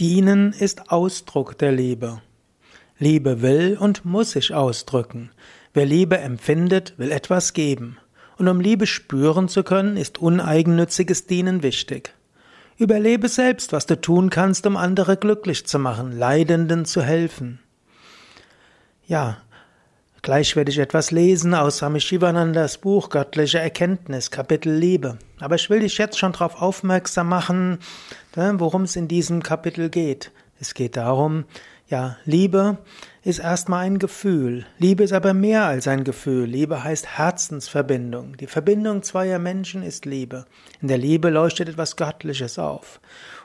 Dienen ist Ausdruck der Liebe. Liebe will und muss sich ausdrücken. Wer Liebe empfindet, will etwas geben. Und um Liebe spüren zu können, ist uneigennütziges Dienen wichtig. Überlebe selbst, was du tun kannst, um andere glücklich zu machen, Leidenden zu helfen. Ja, Gleich werde ich etwas lesen aus Swami Shivanandas Buch Göttliche Erkenntnis, Kapitel Liebe. Aber ich will dich jetzt schon darauf aufmerksam machen, ne, worum es in diesem Kapitel geht. Es geht darum, ja, Liebe ist erstmal ein Gefühl. Liebe ist aber mehr als ein Gefühl. Liebe heißt Herzensverbindung. Die Verbindung zweier Menschen ist Liebe. In der Liebe leuchtet etwas Göttliches auf.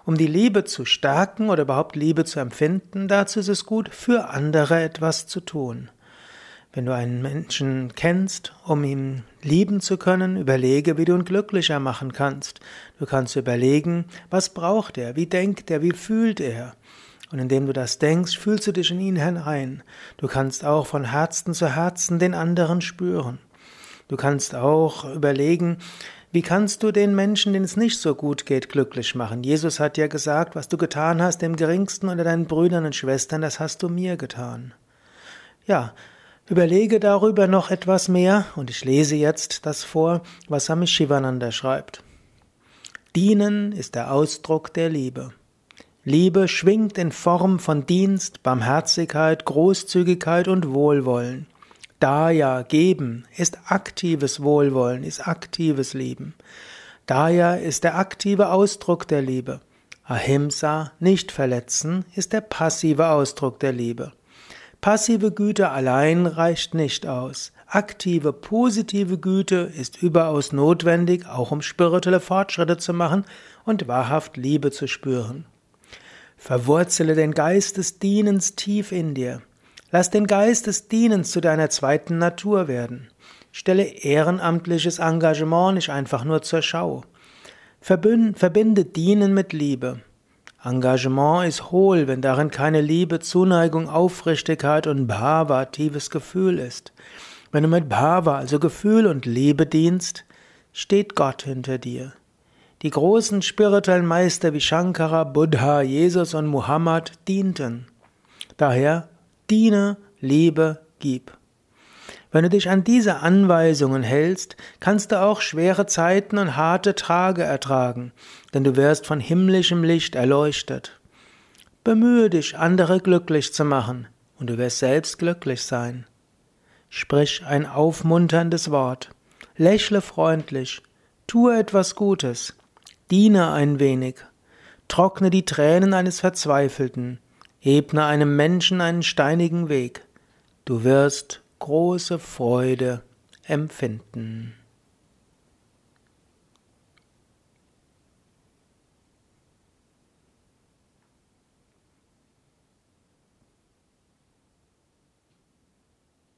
Um die Liebe zu stärken oder überhaupt Liebe zu empfinden, dazu ist es gut, für andere etwas zu tun. Wenn du einen Menschen kennst, um ihn lieben zu können, überlege, wie du ihn glücklicher machen kannst. Du kannst überlegen, was braucht er, wie denkt er, wie fühlt er. Und indem du das denkst, fühlst du dich in ihn hinein. Du kannst auch von Herzen zu Herzen den anderen spüren. Du kannst auch überlegen, wie kannst du den Menschen, denen es nicht so gut geht, glücklich machen? Jesus hat ja gesagt, was du getan hast dem Geringsten unter deinen Brüdern und Schwestern, das hast du mir getan. Ja, Überlege darüber noch etwas mehr und ich lese jetzt das vor, was Swami Shivananda schreibt. Dienen ist der Ausdruck der Liebe. Liebe schwingt in Form von Dienst, Barmherzigkeit, Großzügigkeit und Wohlwollen. Daya, geben, ist aktives Wohlwollen, ist aktives Lieben. Daya ist der aktive Ausdruck der Liebe. Ahimsa, nicht verletzen, ist der passive Ausdruck der Liebe. Passive Güte allein reicht nicht aus. Aktive, positive Güte ist überaus notwendig, auch um spirituelle Fortschritte zu machen und wahrhaft Liebe zu spüren. Verwurzele den Geist des Dienens tief in dir. Lass den Geist des Dienens zu deiner zweiten Natur werden. Stelle ehrenamtliches Engagement nicht einfach nur zur Schau. Verbinde Dienen mit Liebe. Engagement ist hohl, wenn darin keine Liebe, Zuneigung, Aufrichtigkeit und Bhava, tiefes Gefühl ist. Wenn du mit Bhava, also Gefühl und Liebe dienst, steht Gott hinter dir. Die großen spirituellen Meister wie Shankara, Buddha, Jesus und Muhammad dienten. Daher diene, liebe, gib. Wenn du dich an diese Anweisungen hältst, kannst du auch schwere Zeiten und harte Tage ertragen, denn du wirst von himmlischem Licht erleuchtet. Bemühe dich, andere glücklich zu machen, und du wirst selbst glücklich sein. Sprich ein aufmunterndes Wort, lächle freundlich, tue etwas Gutes, diene ein wenig, trockne die Tränen eines Verzweifelten, ebne einem Menschen einen steinigen Weg. Du wirst große Freude empfinden.